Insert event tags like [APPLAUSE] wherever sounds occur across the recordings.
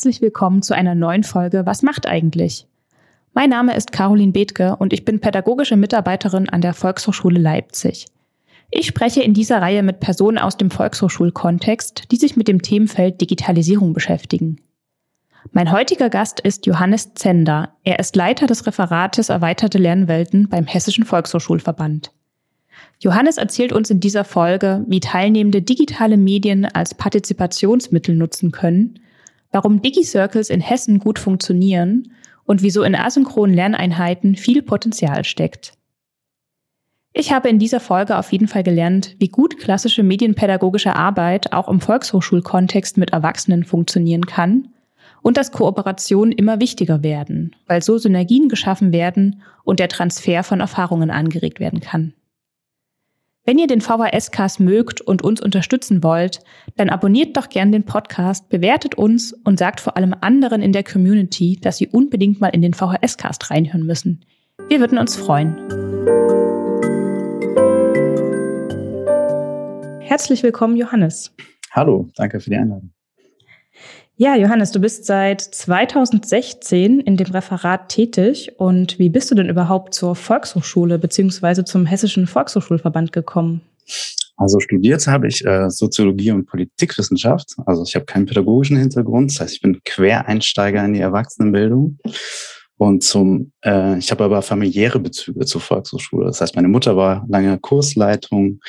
herzlich willkommen zu einer neuen Folge Was macht eigentlich? Mein Name ist Caroline Bethke und ich bin pädagogische Mitarbeiterin an der Volkshochschule Leipzig. Ich spreche in dieser Reihe mit Personen aus dem Volkshochschulkontext, die sich mit dem Themenfeld Digitalisierung beschäftigen. Mein heutiger Gast ist Johannes Zender. Er ist Leiter des Referates Erweiterte Lernwelten beim Hessischen Volkshochschulverband. Johannes erzählt uns in dieser Folge, wie Teilnehmende digitale Medien als Partizipationsmittel nutzen können, warum Digi-Circles in Hessen gut funktionieren und wieso in asynchronen Lerneinheiten viel Potenzial steckt. Ich habe in dieser Folge auf jeden Fall gelernt, wie gut klassische medienpädagogische Arbeit auch im Volkshochschulkontext mit Erwachsenen funktionieren kann und dass Kooperationen immer wichtiger werden, weil so Synergien geschaffen werden und der Transfer von Erfahrungen angeregt werden kann. Wenn ihr den VHS-Cast mögt und uns unterstützen wollt, dann abonniert doch gern den Podcast, bewertet uns und sagt vor allem anderen in der Community, dass sie unbedingt mal in den VHS-Cast reinhören müssen. Wir würden uns freuen. Herzlich willkommen, Johannes. Hallo, danke für die Einladung. Ja, Johannes, du bist seit 2016 in dem Referat tätig. Und wie bist du denn überhaupt zur Volkshochschule beziehungsweise zum Hessischen Volkshochschulverband gekommen? Also studiert habe ich äh, Soziologie und Politikwissenschaft. Also ich habe keinen pädagogischen Hintergrund. Das heißt, ich bin Quereinsteiger in die Erwachsenenbildung. Und zum, äh, ich habe aber familiäre Bezüge zur Volkshochschule. Das heißt, meine Mutter war lange Kursleitung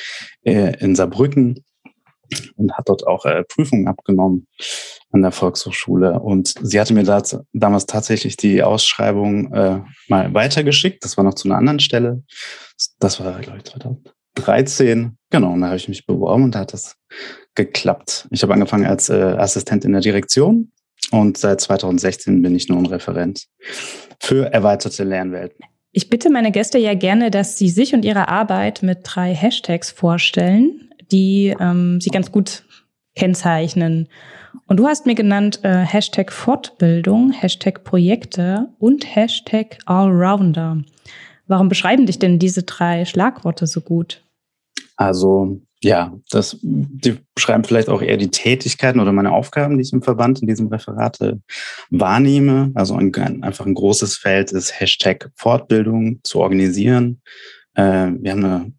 äh, in Saarbrücken und hat dort auch äh, Prüfungen abgenommen an der Volkshochschule. Und sie hatte mir da, damals tatsächlich die Ausschreibung äh, mal weitergeschickt. Das war noch zu einer anderen Stelle. Das war, glaube ich, 2013. Genau, und da habe ich mich beworben und da hat das geklappt. Ich habe angefangen als äh, Assistent in der Direktion und seit 2016 bin ich nun Referent für erweiterte Lernwelten. Ich bitte meine Gäste ja gerne, dass sie sich und ihre Arbeit mit drei Hashtags vorstellen die ähm, sie ganz gut kennzeichnen. Und du hast mir genannt äh, Hashtag Fortbildung, Hashtag Projekte und Hashtag Allrounder. Warum beschreiben dich denn diese drei Schlagworte so gut? Also ja, das, die beschreiben vielleicht auch eher die Tätigkeiten oder meine Aufgaben, die ich im Verband in diesem Referat wahrnehme. Also ein, einfach ein großes Feld ist Hashtag Fortbildung zu organisieren. Äh, wir haben eine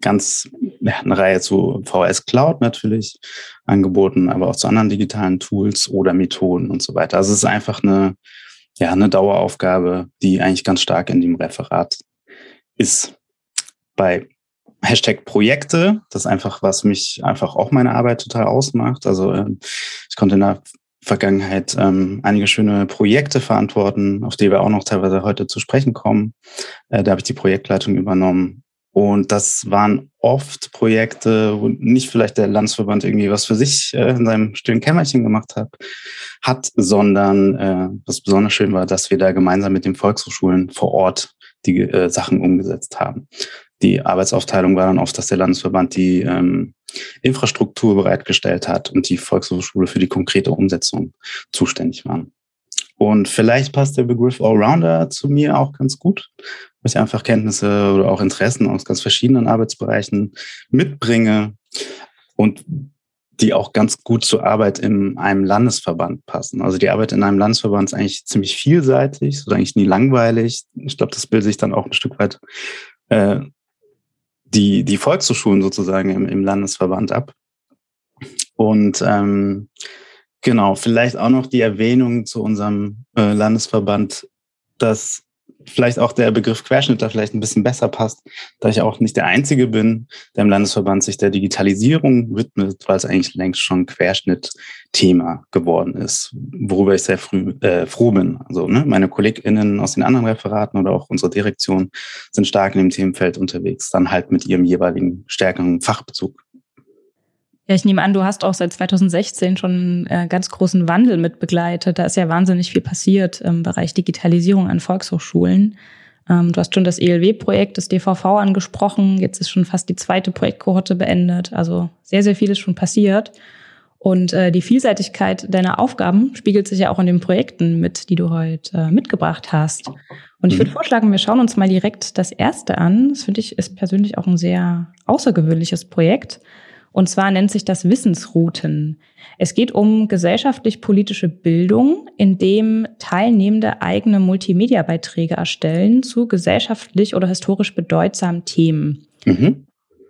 ganz ja, eine Reihe zu VS Cloud natürlich angeboten, aber auch zu anderen digitalen Tools oder Methoden und so weiter. Also es ist einfach eine, ja, eine Daueraufgabe, die eigentlich ganz stark in dem Referat ist. Bei Hashtag Projekte, das ist einfach, was mich einfach auch meine Arbeit total ausmacht. Also äh, ich konnte in der Vergangenheit ähm, einige schöne Projekte verantworten, auf die wir auch noch teilweise heute zu sprechen kommen. Äh, da habe ich die Projektleitung übernommen und das waren oft Projekte, wo nicht vielleicht der Landsverband irgendwie was für sich äh, in seinem stillen Kämmerchen gemacht hat, hat, sondern äh, was besonders schön war, dass wir da gemeinsam mit den Volkshochschulen vor Ort die äh, Sachen umgesetzt haben. Die Arbeitsaufteilung war dann oft, dass der Landesverband die ähm, Infrastruktur bereitgestellt hat und die Volkshochschule für die konkrete Umsetzung zuständig waren. Und vielleicht passt der Begriff Allrounder zu mir auch ganz gut, weil ich einfach Kenntnisse oder auch Interessen aus ganz verschiedenen Arbeitsbereichen mitbringe und die auch ganz gut zur Arbeit in einem Landesverband passen. Also die Arbeit in einem Landesverband ist eigentlich ziemlich vielseitig, ist eigentlich nie langweilig. Ich glaube, das bildet sich dann auch ein Stück weit äh, die, die Volkshochschulen sozusagen im, im Landesverband ab. Und ähm, Genau, vielleicht auch noch die Erwähnung zu unserem äh, Landesverband, dass vielleicht auch der Begriff Querschnitt da vielleicht ein bisschen besser passt, da ich auch nicht der Einzige bin, der im Landesverband sich der Digitalisierung widmet, weil es eigentlich längst schon Querschnitt-Thema geworden ist, worüber ich sehr früh, äh, froh bin. Also ne, meine KollegInnen aus den anderen Referaten oder auch unsere Direktion sind stark in dem Themenfeld unterwegs, dann halt mit ihrem jeweiligen stärkeren Fachbezug. Ja, ich nehme an, du hast auch seit 2016 schon einen äh, ganz großen Wandel mit begleitet. Da ist ja wahnsinnig viel passiert im Bereich Digitalisierung an Volkshochschulen. Ähm, du hast schon das ELW-Projekt, das DVV angesprochen. Jetzt ist schon fast die zweite Projektkohorte beendet. Also sehr, sehr viel ist schon passiert. Und äh, die Vielseitigkeit deiner Aufgaben spiegelt sich ja auch in den Projekten mit, die du heute äh, mitgebracht hast. Und ich würde mhm. vorschlagen, wir schauen uns mal direkt das erste an. Das finde ich ist persönlich auch ein sehr außergewöhnliches Projekt. Und zwar nennt sich das Wissensrouten. Es geht um gesellschaftlich-politische Bildung, in dem Teilnehmende eigene Multimedia-Beiträge erstellen zu gesellschaftlich oder historisch bedeutsamen Themen. Mhm.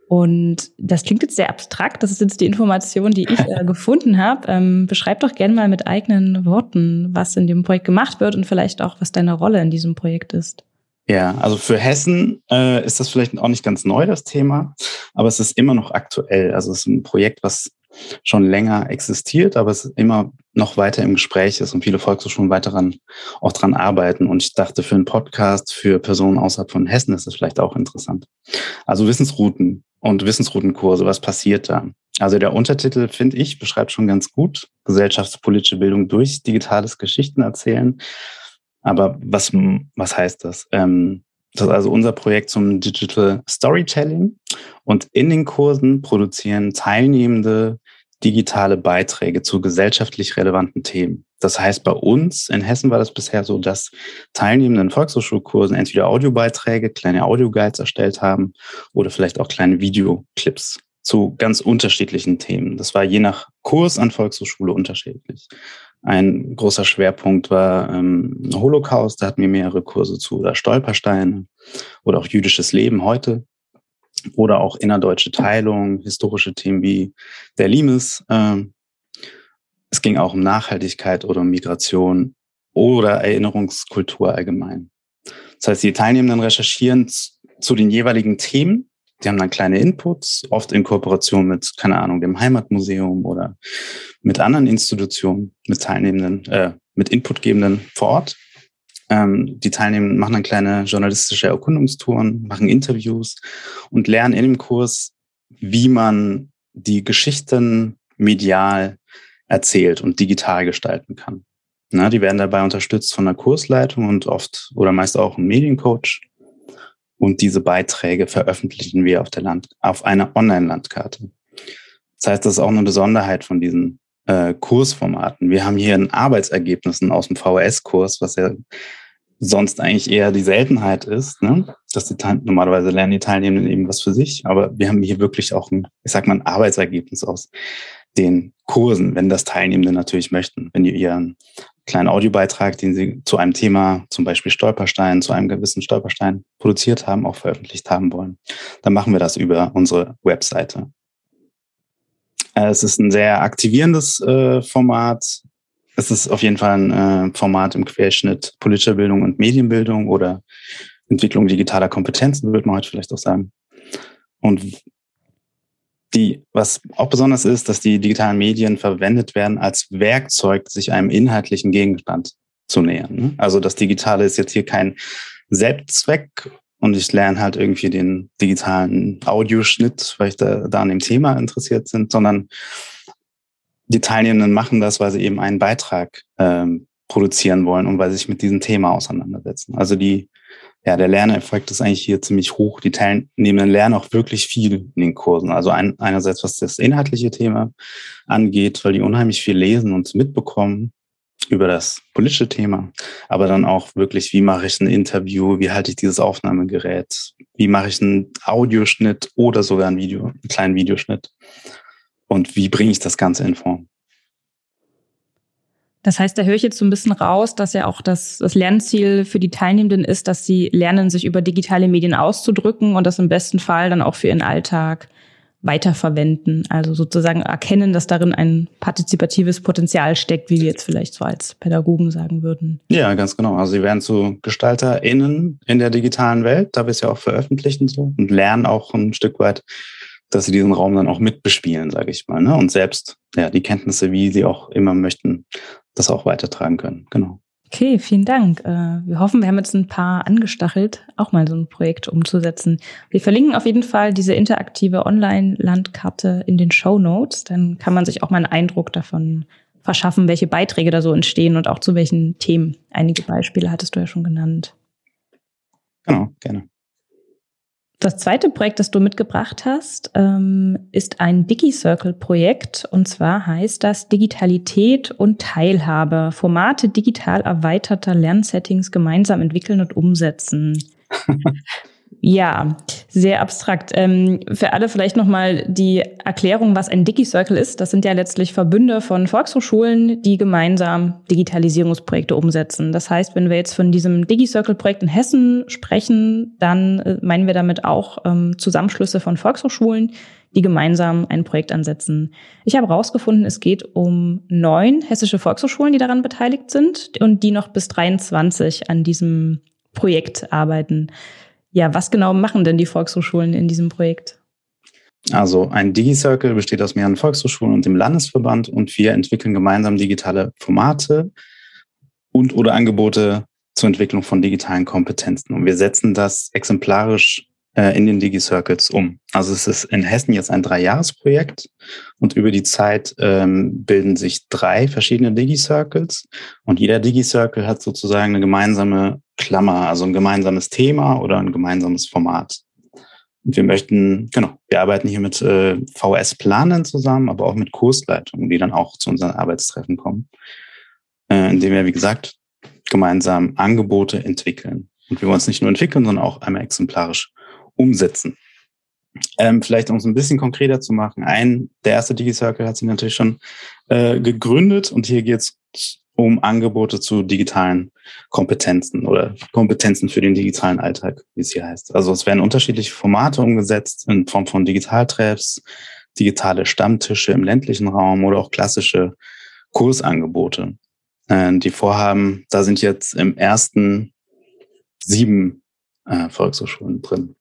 Und das klingt jetzt sehr abstrakt. Das ist jetzt die Information, die ich äh, [LAUGHS] gefunden habe. Ähm, beschreib doch gerne mal mit eigenen Worten, was in dem Projekt gemacht wird und vielleicht auch, was deine Rolle in diesem Projekt ist. Ja, also für Hessen äh, ist das vielleicht auch nicht ganz neu, das Thema, aber es ist immer noch aktuell. Also es ist ein Projekt, was schon länger existiert, aber es immer noch weiter im Gespräch ist und viele Volkshochschulen weiter daran, auch dran arbeiten. Und ich dachte, für einen Podcast für Personen außerhalb von Hessen ist das vielleicht auch interessant. Also Wissensrouten und Wissensroutenkurse, was passiert da? Also der Untertitel, finde ich, beschreibt schon ganz gut gesellschaftspolitische Bildung durch digitales Geschichten erzählen. Aber was, was heißt das? Ähm, das ist also unser Projekt zum Digital Storytelling. Und in den Kursen produzieren Teilnehmende digitale Beiträge zu gesellschaftlich relevanten Themen. Das heißt, bei uns in Hessen war das bisher so, dass Teilnehmende in Volkshochschulkursen entweder Audiobeiträge, kleine Audioguides erstellt haben oder vielleicht auch kleine Videoclips zu ganz unterschiedlichen Themen. Das war je nach Kurs an Volkshochschule unterschiedlich. Ein großer Schwerpunkt war ähm, Holocaust, da hatten wir mehrere Kurse zu, oder Stolpersteine oder auch jüdisches Leben heute oder auch innerdeutsche Teilung, historische Themen wie der Limes. Ähm, es ging auch um Nachhaltigkeit oder um Migration oder Erinnerungskultur allgemein. Das heißt, die Teilnehmenden recherchieren zu den jeweiligen Themen die haben dann kleine Inputs, oft in Kooperation mit, keine Ahnung, dem Heimatmuseum oder mit anderen Institutionen, mit Teilnehmenden, äh, mit Inputgebenden vor Ort. Ähm, die Teilnehmenden machen dann kleine journalistische Erkundungstouren, machen Interviews und lernen in dem Kurs, wie man die Geschichten medial erzählt und digital gestalten kann. Na, die werden dabei unterstützt von der Kursleitung und oft oder meist auch ein Mediencoach. Und diese Beiträge veröffentlichen wir auf der Land, auf einer Online-Landkarte. Das heißt, das ist auch eine Besonderheit von diesen äh, Kursformaten. Wir haben hier ein Arbeitsergebnissen aus dem VHS-Kurs, was ja sonst eigentlich eher die Seltenheit ist, ne? dass die normalerweise lernen die Teilnehmenden eben was für sich, aber wir haben hier wirklich auch ein, ich sag mal, ein Arbeitsergebnis aus den Kursen, wenn das Teilnehmende natürlich möchten, wenn die ihren kleinen Audiobeitrag, den Sie zu einem Thema, zum Beispiel Stolperstein, zu einem gewissen Stolperstein produziert haben, auch veröffentlicht haben wollen. Dann machen wir das über unsere Webseite. Äh, es ist ein sehr aktivierendes äh, Format. Es ist auf jeden Fall ein äh, Format im Querschnitt politischer Bildung und Medienbildung oder Entwicklung digitaler Kompetenzen, würde man heute vielleicht auch sagen. Und die, was auch besonders ist, dass die digitalen Medien verwendet werden als Werkzeug, sich einem inhaltlichen Gegenstand zu nähern. Ne? Also das Digitale ist jetzt hier kein Selbstzweck und ich lerne halt irgendwie den digitalen Audioschnitt, weil ich da, da an dem Thema interessiert sind, sondern die Teilnehmenden machen das, weil sie eben einen Beitrag ähm, produzieren wollen und weil sie sich mit diesem Thema auseinandersetzen. Also die ja, der Lerneffekt ist eigentlich hier ziemlich hoch. Die Teilnehmenden lernen auch wirklich viel in den Kursen. Also ein, einerseits, was das inhaltliche Thema angeht, weil die unheimlich viel lesen und mitbekommen über das politische Thema, aber dann auch wirklich, wie mache ich ein Interview, wie halte ich dieses Aufnahmegerät, wie mache ich einen Audioschnitt oder sogar ein Video, einen kleinen Videoschnitt und wie bringe ich das Ganze in Form. Das heißt, da höre ich jetzt so ein bisschen raus, dass ja auch das, das Lernziel für die Teilnehmenden ist, dass sie lernen, sich über digitale Medien auszudrücken und das im besten Fall dann auch für ihren Alltag weiterverwenden. Also sozusagen erkennen, dass darin ein partizipatives Potenzial steckt, wie wir jetzt vielleicht so als Pädagogen sagen würden. Ja, ganz genau. Also sie werden zu GestalterInnen in der digitalen Welt, da wir es ja auch veröffentlichen so und lernen auch ein Stück weit, dass sie diesen Raum dann auch mitbespielen, sage ich mal, ne? und selbst ja die Kenntnisse, wie sie auch immer möchten, das auch weitertragen können. Genau. Okay, vielen Dank. Äh, wir hoffen, wir haben jetzt ein paar angestachelt, auch mal so ein Projekt umzusetzen. Wir verlinken auf jeden Fall diese interaktive Online-Landkarte in den Show Notes. Dann kann man sich auch mal einen Eindruck davon verschaffen, welche Beiträge da so entstehen und auch zu welchen Themen. Einige Beispiele hattest du ja schon genannt. Genau, gerne. Das zweite Projekt, das du mitgebracht hast, ähm, ist ein DigiCircle-Projekt. Und zwar heißt das Digitalität und Teilhabe. Formate digital erweiterter Lernsettings gemeinsam entwickeln und umsetzen. [LAUGHS] Ja, sehr abstrakt. Ähm, für alle vielleicht nochmal die Erklärung, was ein DigiCircle ist. Das sind ja letztlich Verbünde von Volkshochschulen, die gemeinsam Digitalisierungsprojekte umsetzen. Das heißt, wenn wir jetzt von diesem DigiCircle-Projekt in Hessen sprechen, dann äh, meinen wir damit auch ähm, Zusammenschlüsse von Volkshochschulen, die gemeinsam ein Projekt ansetzen. Ich habe herausgefunden, es geht um neun hessische Volkshochschulen, die daran beteiligt sind und die noch bis 23 an diesem Projekt arbeiten. Ja, was genau machen denn die Volkshochschulen in diesem Projekt? Also ein DigiCircle besteht aus mehreren Volkshochschulen und dem Landesverband und wir entwickeln gemeinsam digitale Formate und oder Angebote zur Entwicklung von digitalen Kompetenzen. Und wir setzen das exemplarisch äh, in den Digi-Circles um. Also es ist in Hessen jetzt ein Dreijahresprojekt und über die Zeit ähm, bilden sich drei verschiedene Digi-Circles und jeder Digi-Circle hat sozusagen eine gemeinsame Klammer, also ein gemeinsames Thema oder ein gemeinsames Format. Und wir möchten, genau, wir arbeiten hier mit äh, VS-Planern zusammen, aber auch mit Kursleitungen, die dann auch zu unseren Arbeitstreffen kommen, äh, indem wir, wie gesagt, gemeinsam Angebote entwickeln. Und wir wollen es nicht nur entwickeln, sondern auch einmal exemplarisch umsetzen. Ähm, vielleicht um es ein bisschen konkreter zu machen, ein, der erste DigiCircle hat sich natürlich schon äh, gegründet und hier geht es um Angebote zu digitalen Kompetenzen oder Kompetenzen für den digitalen Alltag, wie es hier heißt. Also es werden unterschiedliche Formate umgesetzt in Form von Digitaltreffs, digitale Stammtische im ländlichen Raum oder auch klassische Kursangebote. Äh, die Vorhaben, da sind jetzt im ersten sieben äh, Volkshochschulen drin.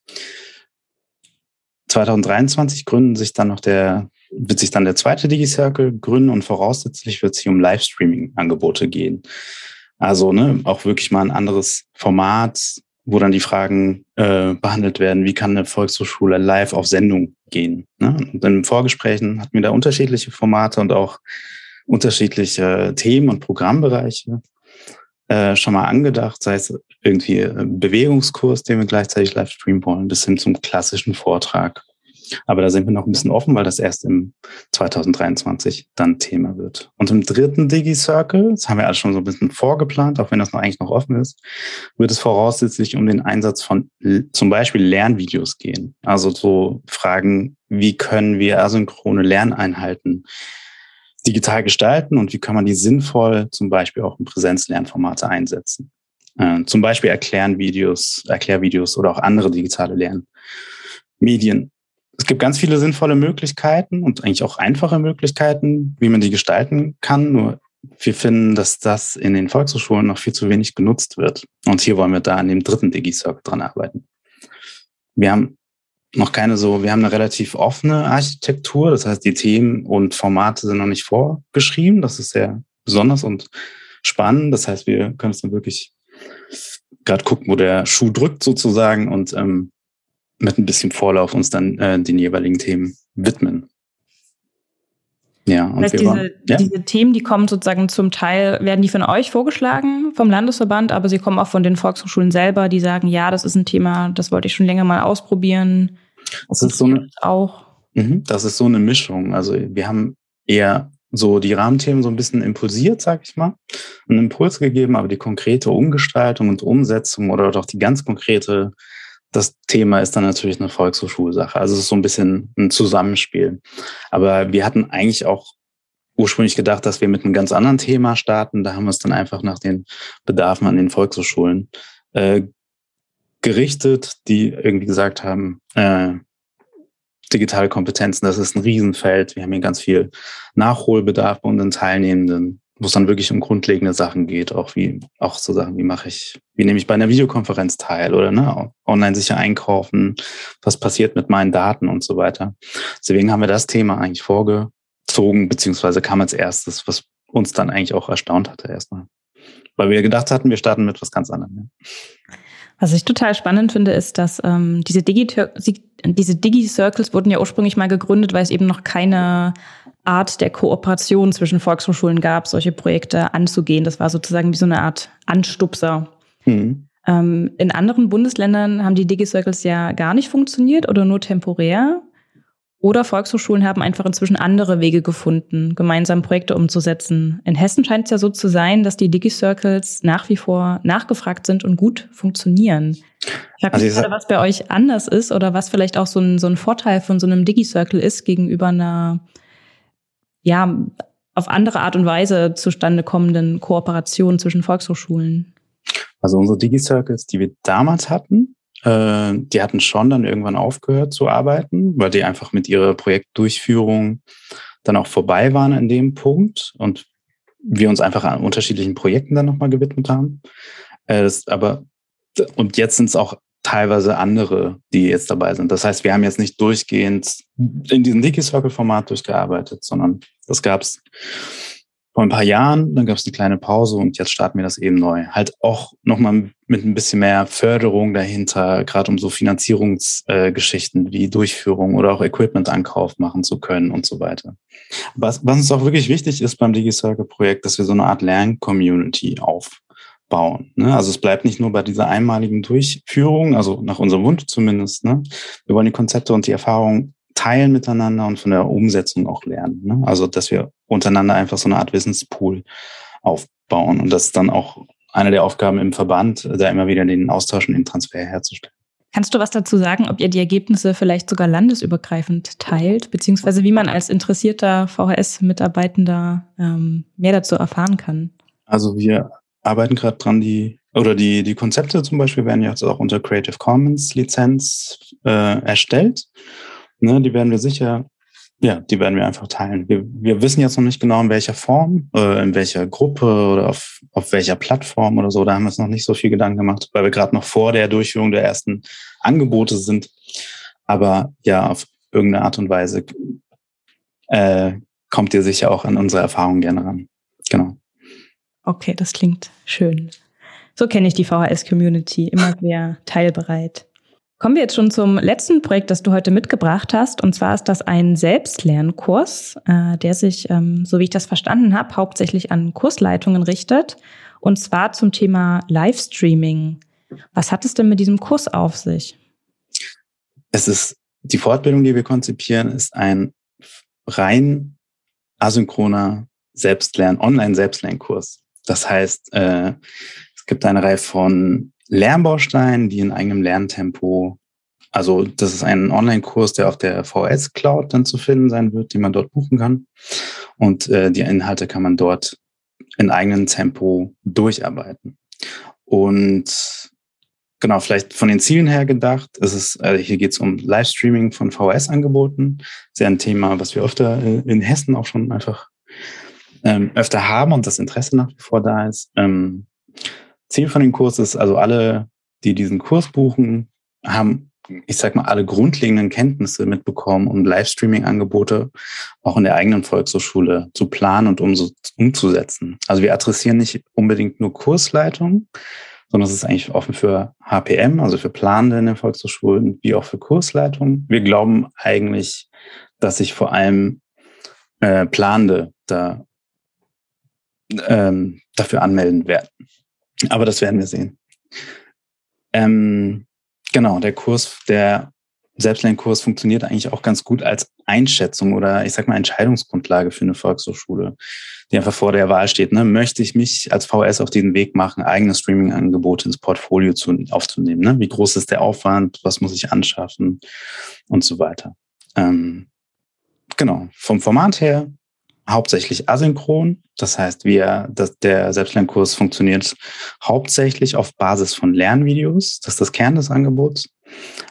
2023 gründen sich dann noch der, wird sich dann der zweite DigiCircle gründen und voraussichtlich wird es hier um Livestreaming-Angebote gehen. Also ne, auch wirklich mal ein anderes Format, wo dann die Fragen äh, behandelt werden, wie kann eine Volkshochschule live auf Sendung gehen. Ne? Und in Vorgesprächen hatten wir da unterschiedliche Formate und auch unterschiedliche Themen und Programmbereiche äh, schon mal angedacht, sei es irgendwie ein Bewegungskurs, den wir gleichzeitig live streamen wollen, bis hin zum klassischen Vortrag. Aber da sind wir noch ein bisschen offen, weil das erst im 2023 dann Thema wird. Und im dritten Digi-Circle, das haben wir alles schon so ein bisschen vorgeplant, auch wenn das noch eigentlich noch offen ist, wird es voraussichtlich um den Einsatz von zum Beispiel Lernvideos gehen. Also so Fragen, wie können wir asynchrone Lerneinheiten digital gestalten und wie kann man die sinnvoll zum Beispiel auch in Präsenzlernformate einsetzen. Äh, zum Beispiel erklären Videos, Erklärvideos oder auch andere digitale Lernmedien. Es gibt ganz viele sinnvolle Möglichkeiten und eigentlich auch einfache Möglichkeiten, wie man die gestalten kann. Nur wir finden, dass das in den Volkshochschulen noch viel zu wenig genutzt wird. Und hier wollen wir da an dem dritten Digi-Circle dran arbeiten. Wir haben noch keine so, wir haben eine relativ offene Architektur. Das heißt, die Themen und Formate sind noch nicht vorgeschrieben. Das ist sehr besonders und spannend. Das heißt, wir können es dann wirklich gerade gucken, wo der Schuh drückt sozusagen und ähm, mit ein bisschen Vorlauf uns dann äh, den jeweiligen Themen widmen. Ja, und das heißt, diese, waren, ja? diese Themen, die kommen sozusagen zum Teil, werden die von euch vorgeschlagen, vom Landesverband, aber sie kommen auch von den Volkshochschulen selber, die sagen, ja, das ist ein Thema, das wollte ich schon länger mal ausprobieren. Das ist so eine, auch. Mhm, das ist so eine Mischung. Also wir haben eher so die Rahmenthemen so ein bisschen impulsiert, sag ich mal, einen Impuls gegeben, aber die konkrete Umgestaltung und Umsetzung oder doch die ganz konkrete, das Thema ist dann natürlich eine Volkshochschulsache. Also es ist so ein bisschen ein Zusammenspiel. Aber wir hatten eigentlich auch ursprünglich gedacht, dass wir mit einem ganz anderen Thema starten. Da haben wir es dann einfach nach den Bedarfen an den Volkshochschulen äh, gerichtet, die irgendwie gesagt haben, äh, digitale Kompetenzen, das ist ein Riesenfeld. Wir haben hier ganz viel Nachholbedarf bei unseren Teilnehmenden, wo es dann wirklich um grundlegende Sachen geht, auch wie, auch so Sachen, wie mache ich, wie nehme ich bei einer Videokonferenz teil oder ne, online sicher einkaufen, was passiert mit meinen Daten und so weiter. Deswegen haben wir das Thema eigentlich vorgezogen, beziehungsweise kam als erstes, was uns dann eigentlich auch erstaunt hatte erstmal. Weil wir gedacht hatten, wir starten mit was ganz anderem. Ja. Was ich total spannend finde, ist, dass ähm, diese Digi-Circles diese Digi wurden ja ursprünglich mal gegründet, weil es eben noch keine Art der Kooperation zwischen Volkshochschulen gab, solche Projekte anzugehen. Das war sozusagen wie so eine Art Anstupser. Mhm. Ähm, in anderen Bundesländern haben die Digi-Circles ja gar nicht funktioniert oder nur temporär. Oder Volkshochschulen haben einfach inzwischen andere Wege gefunden, gemeinsam Projekte umzusetzen. In Hessen scheint es ja so zu sein, dass die Digi-Circles nach wie vor nachgefragt sind und gut funktionieren. Ich frage mich also gerade, was bei euch anders ist oder was vielleicht auch so ein, so ein Vorteil von so einem Digi-Circle ist gegenüber einer, ja, auf andere Art und Weise zustande kommenden Kooperation zwischen Volkshochschulen. Also unsere Digi-Circles, die wir damals hatten, äh, die hatten schon dann irgendwann aufgehört zu arbeiten, weil die einfach mit ihrer Projektdurchführung dann auch vorbei waren an dem Punkt und wir uns einfach an unterschiedlichen Projekten dann nochmal gewidmet haben. Äh, aber und jetzt sind es auch teilweise andere, die jetzt dabei sind. Das heißt, wir haben jetzt nicht durchgehend in diesem Digi-Circle-Format durchgearbeitet, sondern das gab es vor ein paar Jahren, dann gab es eine kleine Pause und jetzt starten wir das eben neu. Halt auch nochmal mit ein bisschen mehr Förderung dahinter, gerade um so Finanzierungsgeschichten äh, wie Durchführung oder auch Equipment-Ankauf machen zu können und so weiter. Was, was uns auch wirklich wichtig ist beim DigiCircle-Projekt, dass wir so eine Art Lern-Community aufbauen. Ne? Also es bleibt nicht nur bei dieser einmaligen Durchführung, also nach unserem Wunsch zumindest. Ne? Wir wollen die Konzepte und die Erfahrungen teilen miteinander und von der Umsetzung auch lernen. Ne? Also, dass wir untereinander einfach so eine Art Wissenspool aufbauen. Und das ist dann auch eine der Aufgaben im Verband, da immer wieder den Austausch und den Transfer herzustellen. Kannst du was dazu sagen, ob ihr die Ergebnisse vielleicht sogar landesübergreifend teilt, beziehungsweise wie man als interessierter VHS-Mitarbeitender ähm, mehr dazu erfahren kann? Also wir arbeiten gerade dran, die oder die, die Konzepte zum Beispiel werden jetzt auch unter Creative Commons Lizenz äh, erstellt. Ne, die werden wir sicher, ja, die werden wir einfach teilen. Wir, wir wissen jetzt noch nicht genau, in welcher Form, äh, in welcher Gruppe oder auf, auf welcher Plattform oder so. Da haben wir uns noch nicht so viel Gedanken gemacht, weil wir gerade noch vor der Durchführung der ersten Angebote sind. Aber ja, auf irgendeine Art und Weise äh, kommt ihr sicher auch an unsere Erfahrungen gerne ran. Genau. Okay, das klingt schön. So kenne ich die VHS-Community, immer sehr teilbereit. Kommen wir jetzt schon zum letzten Projekt, das du heute mitgebracht hast. Und zwar ist das ein Selbstlernkurs, äh, der sich, ähm, so wie ich das verstanden habe, hauptsächlich an Kursleitungen richtet. Und zwar zum Thema Livestreaming. Was hat es denn mit diesem Kurs auf sich? Es ist die Fortbildung, die wir konzipieren, ist ein rein asynchroner Selbstlern, Online-Selbstlernkurs. Das heißt, äh, es gibt eine Reihe von Lernbausteinen, die in eigenem Lerntempo, also das ist ein Online-Kurs, der auf der VS Cloud dann zu finden sein wird, den man dort buchen kann. Und äh, die Inhalte kann man dort in eigenem Tempo durcharbeiten. Und genau, vielleicht von den Zielen her gedacht, ist es, äh, hier geht es um Livestreaming von VHS-Angeboten. Sehr ein Thema, was wir öfter äh, in Hessen auch schon einfach ähm, öfter haben und das Interesse nach wie vor da ist. Ähm, Ziel von dem Kurs ist also alle, die diesen Kurs buchen, haben, ich sag mal, alle grundlegenden Kenntnisse mitbekommen, um Livestreaming-Angebote auch in der eigenen Volkshochschule zu planen und um, umzusetzen. Also wir adressieren nicht unbedingt nur Kursleitung, sondern es ist eigentlich offen für HPM, also für Planende in den Volkshochschulen, wie auch für Kursleitung. Wir glauben eigentlich, dass sich vor allem äh, Planende da ähm, dafür anmelden werden. Aber das werden wir sehen. Ähm, genau, der Kurs, der Selbstlernkurs funktioniert eigentlich auch ganz gut als Einschätzung oder ich sag mal Entscheidungsgrundlage für eine Volkshochschule, die einfach vor der Wahl steht. Ne? Möchte ich mich als VS auf diesen Weg machen, eigene Streaming-Angebote ins Portfolio zu, aufzunehmen? Ne? Wie groß ist der Aufwand? Was muss ich anschaffen? Und so weiter. Ähm, genau, vom Format her hauptsächlich asynchron. Das heißt, wir, dass der Selbstlernkurs funktioniert hauptsächlich auf Basis von Lernvideos. Das ist das Kern des Angebots.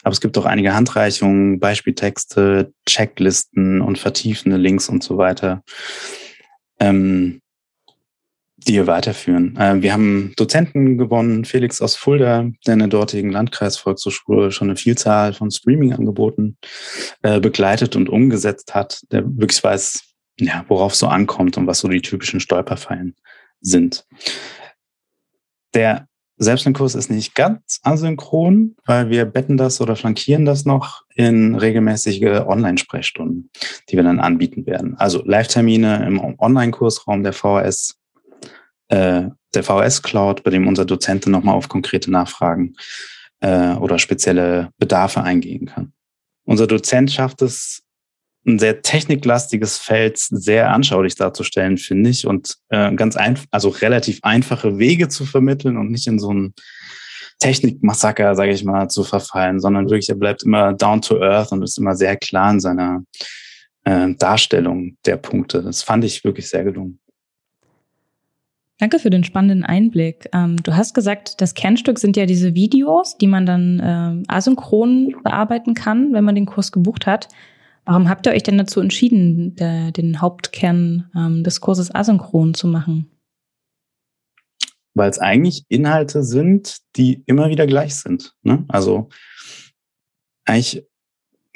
Aber es gibt auch einige Handreichungen, Beispieltexte, Checklisten und vertiefende Links und so weiter, ähm, die wir weiterführen. Äh, wir haben Dozenten gewonnen, Felix aus Fulda, der in der dortigen Landkreisvolkshochschule schon eine Vielzahl von Streaming-Angeboten äh, begleitet und umgesetzt hat, der wirklich weiß, ja, worauf so ankommt und was so die typischen Stolperfallen sind. Der Selbstlernkurs ist nicht ganz asynchron, weil wir betten das oder flankieren das noch in regelmäßige Online-Sprechstunden, die wir dann anbieten werden. Also Live-Termine im Online-Kursraum der VHS, äh, der VS Cloud, bei dem unser Dozent nochmal auf konkrete Nachfragen äh, oder spezielle Bedarfe eingehen kann. Unser Dozent schafft es, ein sehr techniklastiges Feld sehr anschaulich darzustellen, finde ich, und äh, ganz einfach, also relativ einfache Wege zu vermitteln und nicht in so ein Technikmassaker, sage ich mal, zu verfallen, sondern wirklich, er bleibt immer down to earth und ist immer sehr klar in seiner äh, Darstellung der Punkte. Das fand ich wirklich sehr gelungen. Danke für den spannenden Einblick. Ähm, du hast gesagt, das Kernstück sind ja diese Videos, die man dann äh, asynchron bearbeiten kann, wenn man den Kurs gebucht hat. Warum habt ihr euch denn dazu entschieden, der, den Hauptkern ähm, des Kurses asynchron zu machen? Weil es eigentlich Inhalte sind, die immer wieder gleich sind. Ne? Also eigentlich,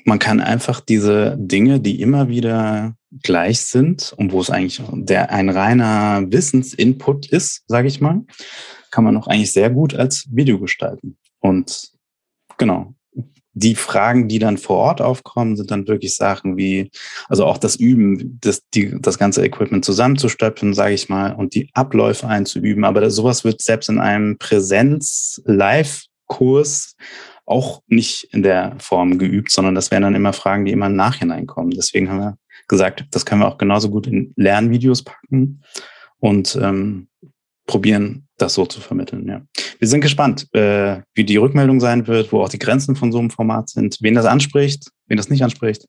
man kann einfach diese Dinge, die immer wieder gleich sind und wo es eigentlich der ein reiner Wissensinput ist, sage ich mal, kann man auch eigentlich sehr gut als Video gestalten. Und genau, die Fragen, die dann vor Ort aufkommen, sind dann wirklich Sachen wie, also auch das Üben, das, die, das ganze Equipment zusammenzustöpfen, sage ich mal, und die Abläufe einzuüben. Aber das, sowas wird selbst in einem Präsenz-Live-Kurs auch nicht in der Form geübt, sondern das wären dann immer Fragen, die immer im Nachhinein kommen. Deswegen haben wir gesagt, das können wir auch genauso gut in Lernvideos packen und ähm, probieren, das so zu vermitteln. Ja. Wir sind gespannt, äh, wie die Rückmeldung sein wird, wo auch die Grenzen von so einem Format sind, wen das anspricht, wen das nicht anspricht.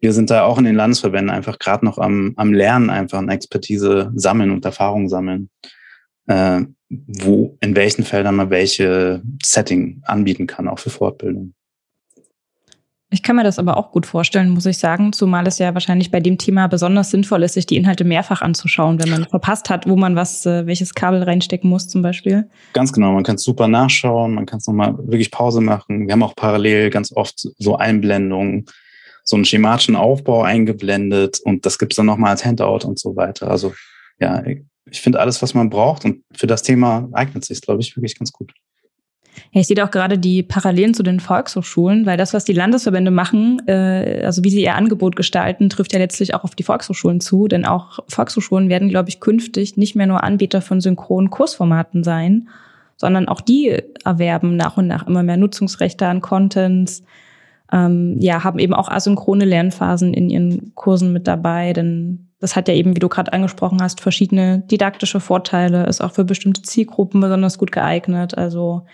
Wir sind da auch in den Landesverbänden einfach gerade noch am, am Lernen, einfach an Expertise sammeln und Erfahrung sammeln, äh, wo in welchen Feldern man welche Setting anbieten kann, auch für Fortbildung. Ich kann mir das aber auch gut vorstellen, muss ich sagen, zumal es ja wahrscheinlich bei dem Thema besonders sinnvoll ist, sich die Inhalte mehrfach anzuschauen, wenn man verpasst hat, wo man was, äh, welches Kabel reinstecken muss zum Beispiel. Ganz genau, man kann es super nachschauen, man kann es nochmal wirklich Pause machen. Wir haben auch parallel ganz oft so Einblendungen, so einen schematischen Aufbau eingeblendet und das gibt's dann nochmal als Handout und so weiter. Also ja, ich finde alles, was man braucht und für das Thema eignet sich, glaube ich, wirklich ganz gut. Ja, ich sehe auch gerade die Parallelen zu den Volkshochschulen, weil das, was die Landesverbände machen, äh, also wie sie ihr Angebot gestalten, trifft ja letztlich auch auf die Volkshochschulen zu. Denn auch Volkshochschulen werden, glaube ich, künftig nicht mehr nur Anbieter von synchronen Kursformaten sein, sondern auch die erwerben nach und nach immer mehr Nutzungsrechte an Contents, ähm, ja, haben eben auch asynchrone Lernphasen in ihren Kursen mit dabei, denn das hat ja eben, wie du gerade angesprochen hast, verschiedene didaktische Vorteile, ist auch für bestimmte Zielgruppen besonders gut geeignet. Also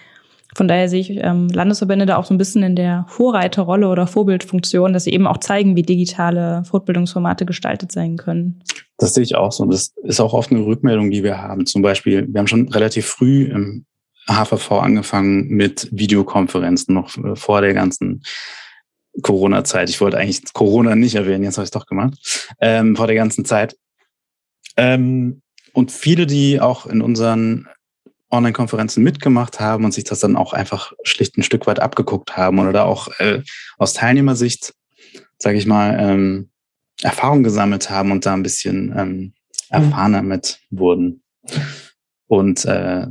von daher sehe ich ähm, Landesverbände da auch so ein bisschen in der Vorreiterrolle oder Vorbildfunktion, dass sie eben auch zeigen, wie digitale Fortbildungsformate gestaltet sein können. Das sehe ich auch so. Das ist auch oft eine Rückmeldung, die wir haben. Zum Beispiel, wir haben schon relativ früh im HVV angefangen mit Videokonferenzen, noch äh, vor der ganzen Corona-Zeit. Ich wollte eigentlich Corona nicht erwähnen, jetzt habe ich es doch gemacht. Ähm, vor der ganzen Zeit. Ähm, und viele, die auch in unseren Online-Konferenzen mitgemacht haben und sich das dann auch einfach schlicht ein Stück weit abgeguckt haben oder da auch äh, aus Teilnehmersicht, sage ich mal, ähm, Erfahrung gesammelt haben und da ein bisschen ähm, erfahrener mit wurden und äh,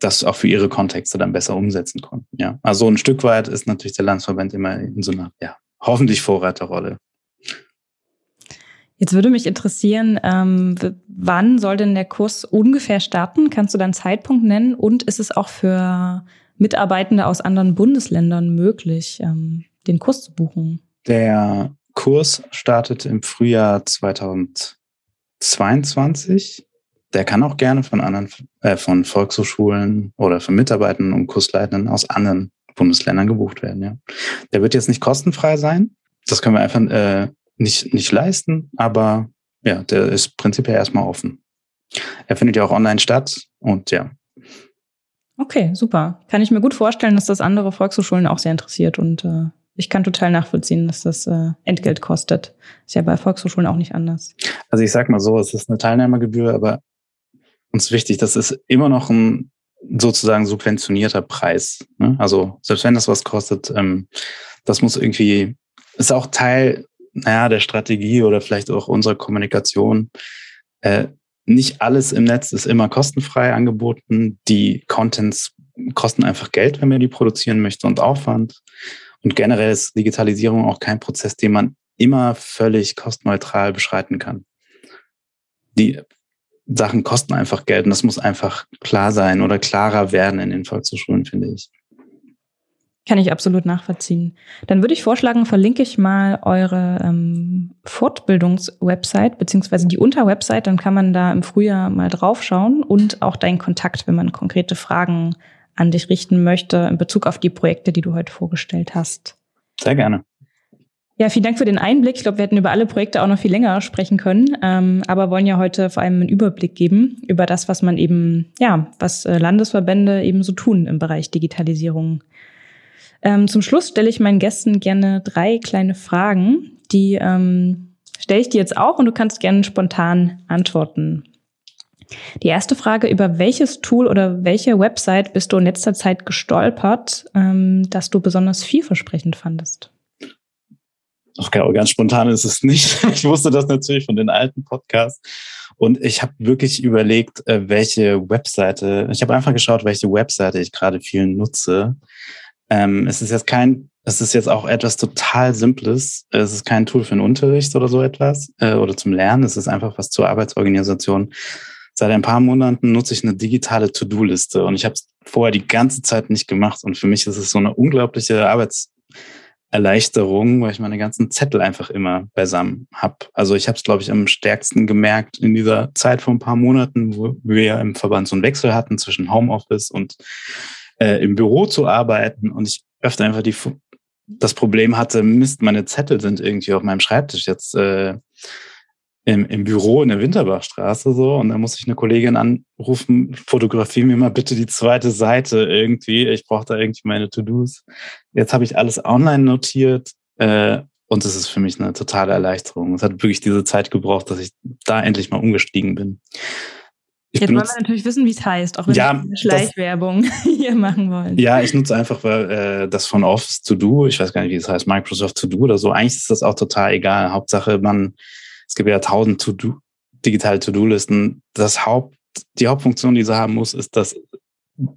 das auch für ihre Kontexte dann besser umsetzen konnten. Ja, also ein Stück weit ist natürlich der Landsverband immer in so einer ja hoffentlich Vorreiterrolle. Jetzt würde mich interessieren, ähm, wann soll denn der Kurs ungefähr starten? Kannst du dann Zeitpunkt nennen? Und ist es auch für Mitarbeitende aus anderen Bundesländern möglich, ähm, den Kurs zu buchen? Der Kurs startet im Frühjahr 2022. Der kann auch gerne von anderen, äh, von Volkshochschulen oder von Mitarbeitern und Kursleitenden aus anderen Bundesländern gebucht werden. Ja. Der wird jetzt nicht kostenfrei sein. Das können wir einfach äh, nicht, nicht leisten, aber ja, der ist prinzipiell erstmal offen. Er findet ja auch online statt und ja. Okay, super. Kann ich mir gut vorstellen, dass das andere Volkshochschulen auch sehr interessiert und äh, ich kann total nachvollziehen, dass das äh, Entgelt kostet. Ist ja bei Volkshochschulen auch nicht anders. Also ich sag mal so, es ist eine Teilnehmergebühr, aber uns wichtig, das ist immer noch ein sozusagen subventionierter Preis. Ne? Also selbst wenn das was kostet, ähm, das muss irgendwie, ist auch Teil naja, der Strategie oder vielleicht auch unserer Kommunikation. Äh, nicht alles im Netz ist immer kostenfrei angeboten. Die Contents kosten einfach Geld, wenn man die produzieren möchte und Aufwand. Und generell ist Digitalisierung auch kein Prozess, den man immer völlig kostenneutral beschreiten kann. Die, Sachen kosten einfach Geld und das muss einfach klar sein oder klarer werden in den Volkshochschulen, finde ich. Kann ich absolut nachvollziehen. Dann würde ich vorschlagen, verlinke ich mal eure ähm, Fortbildungswebsite beziehungsweise die Unterwebsite, dann kann man da im Frühjahr mal draufschauen und auch deinen Kontakt, wenn man konkrete Fragen an dich richten möchte in Bezug auf die Projekte, die du heute vorgestellt hast. Sehr gerne. Ja, vielen Dank für den Einblick. Ich glaube, wir hätten über alle Projekte auch noch viel länger sprechen können, ähm, aber wollen ja heute vor allem einen Überblick geben über das, was man eben, ja, was äh, Landesverbände eben so tun im Bereich Digitalisierung. Ähm, zum Schluss stelle ich meinen Gästen gerne drei kleine Fragen, die ähm, stelle ich dir jetzt auch und du kannst gerne spontan antworten. Die erste Frage, über welches Tool oder welche Website bist du in letzter Zeit gestolpert, ähm, dass du besonders vielversprechend fandest? Okay, aber ganz spontan ist es nicht. [LAUGHS] Ich wusste das natürlich von den alten Podcasts. Und ich habe wirklich überlegt, äh, welche Webseite, ich habe einfach geschaut, welche Webseite ich gerade viel nutze. Ähm, es ist jetzt kein, es ist jetzt auch etwas total Simples. Es ist kein Tool für den Unterricht oder so etwas äh, oder zum Lernen. Es ist einfach was zur Arbeitsorganisation. Seit ein paar Monaten nutze ich eine digitale To-Do-Liste und ich habe es vorher die ganze Zeit nicht gemacht. Und für mich ist es so eine unglaubliche Arbeits Erleichterung, weil ich meine ganzen Zettel einfach immer beisammen habe. Also ich habe es, glaube ich, am stärksten gemerkt in dieser Zeit vor ein paar Monaten, wo wir im Verband so einen Wechsel hatten zwischen Homeoffice und äh, im Büro zu arbeiten und ich öfter einfach die das Problem hatte, Mist, meine Zettel sind irgendwie auf meinem Schreibtisch jetzt äh, im, im Büro in der Winterbachstraße so und da muss ich eine Kollegin anrufen, fotografiere mir mal bitte die zweite Seite irgendwie. Ich brauche da irgendwie meine To-Dos. Jetzt habe ich alles online notiert äh, und es ist für mich eine totale Erleichterung. Es hat wirklich diese Zeit gebraucht, dass ich da endlich mal umgestiegen bin. Ich Jetzt benutze, wollen wir natürlich wissen, wie es heißt, auch wenn ja, wir eine Schleichwerbung [LAUGHS] hier machen wollen. Ja, ich nutze einfach äh, das von Office To Do. Ich weiß gar nicht, wie es heißt, Microsoft To Do oder so. Eigentlich ist das auch total egal. Hauptsache, man es gibt ja tausend to -Do, digitale To-Do-Listen. Das Haupt, die Hauptfunktion, die sie haben muss, ist, dass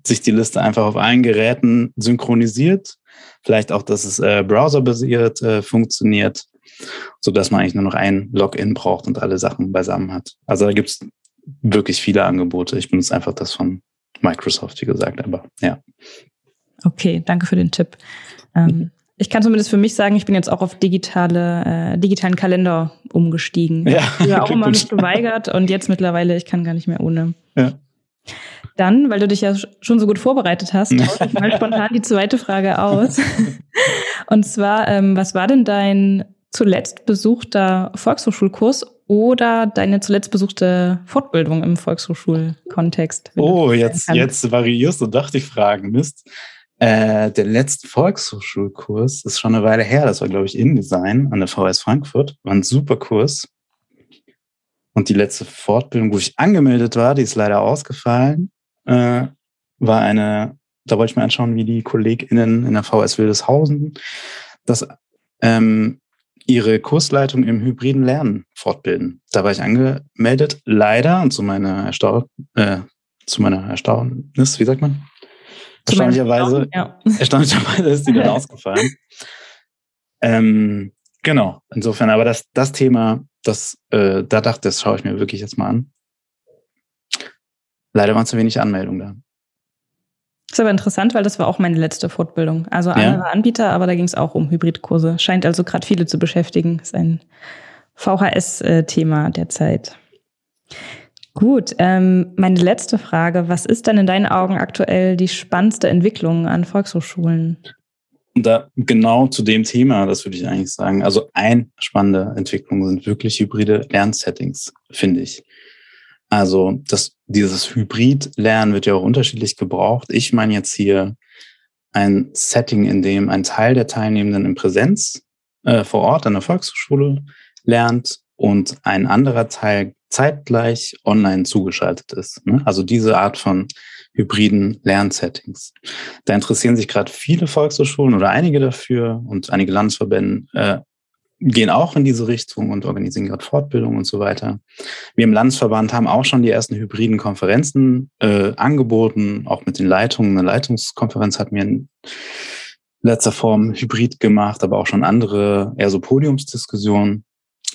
sich die Liste einfach auf allen Geräten synchronisiert. Vielleicht auch, dass es äh, browserbasiert äh, funktioniert, so dass man eigentlich nur noch ein Login braucht und alle Sachen beisammen hat. Also da gibt es wirklich viele Angebote. Ich benutze einfach das von Microsoft, wie gesagt, aber ja. Okay, danke für den Tipp. Ähm, ich kann zumindest für mich sagen, ich bin jetzt auch auf digitale, äh, digitalen Kalender umgestiegen. Ja, ich habe auch [LAUGHS] immer mich geweigert und jetzt mittlerweile, ich kann gar nicht mehr ohne. Ja. Dann, weil du dich ja schon so gut vorbereitet hast, [LAUGHS] tausche ich mal spontan die zweite Frage aus. [LAUGHS] Und zwar, ähm, was war denn dein zuletzt besuchter Volkshochschulkurs oder deine zuletzt besuchte Fortbildung im Volkshochschulkontext? Oh, jetzt, jetzt variierst du, dachte ich fragen. Mist. Äh, der letzte Volkshochschulkurs ist schon eine Weile her. Das war, glaube ich, InDesign an der VS Frankfurt. War ein super Kurs. Und die letzte Fortbildung, wo ich angemeldet war, die ist leider ausgefallen, äh, war eine, da wollte ich mir anschauen, wie die KollegInnen in der VS Wildeshausen das ähm, ihre Kursleitung im hybriden Lernen fortbilden. Da war ich angemeldet, leider, und zu meiner Erstaun äh, zu meiner Erstaunnis, wie sagt man? Erstaunlicherweise, ja. [LAUGHS] erstaunlicherweise ist die dann [LAUGHS] ausgefallen. Ähm, genau, insofern, aber das, das Thema, das, äh, da dachte ich, das schaue ich mir wirklich jetzt mal an. Leider waren zu wenig Anmeldungen da. Das ist aber interessant, weil das war auch meine letzte Fortbildung. Also andere ja. Anbieter, aber da ging es auch um Hybridkurse. Scheint also gerade viele zu beschäftigen. Das ist ein VHS-Thema derzeit. Gut, ähm, meine letzte Frage. Was ist denn in deinen Augen aktuell die spannendste Entwicklung an Volkshochschulen? Da genau zu dem Thema, das würde ich eigentlich sagen. Also ein spannende Entwicklung sind wirklich hybride Lernsettings, finde ich. Also das, dieses Hybrid-Lernen wird ja auch unterschiedlich gebraucht. Ich meine jetzt hier ein Setting, in dem ein Teil der Teilnehmenden in Präsenz äh, vor Ort an der Volkshochschule lernt und ein anderer Teil zeitgleich online zugeschaltet ist. Ne? Also diese Art von hybriden Lernsettings. Da interessieren sich gerade viele Volkshochschulen oder einige dafür und einige Landesverbände äh, gehen auch in diese Richtung und organisieren gerade Fortbildungen und so weiter. Wir im Landesverband haben auch schon die ersten hybriden Konferenzen äh, angeboten, auch mit den Leitungen. Eine Leitungskonferenz hatten wir in letzter Form hybrid gemacht, aber auch schon andere, eher so Podiumsdiskussionen.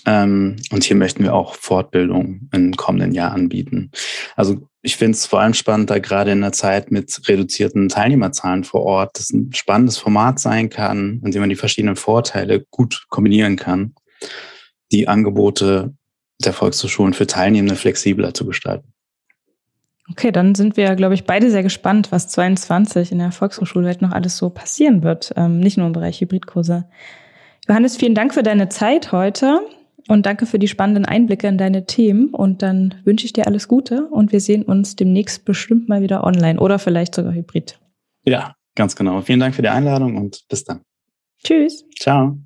Ähm, und hier möchten wir auch Fortbildung im kommenden Jahr anbieten. Also ich finde es vor allem spannend, da gerade in der Zeit mit reduzierten Teilnehmerzahlen vor Ort, das ein spannendes Format sein kann, in dem man die verschiedenen Vorteile gut kombinieren kann, die Angebote der Volkshochschulen für Teilnehmende flexibler zu gestalten. Okay, dann sind wir, glaube ich, beide sehr gespannt, was 22 in der Volkshochschulwelt noch alles so passieren wird, ähm, nicht nur im Bereich Hybridkurse. Johannes, vielen Dank für deine Zeit heute und danke für die spannenden Einblicke in deine Themen. Und dann wünsche ich dir alles Gute und wir sehen uns demnächst bestimmt mal wieder online oder vielleicht sogar hybrid. Ja, ganz genau. Vielen Dank für die Einladung und bis dann. Tschüss. Ciao.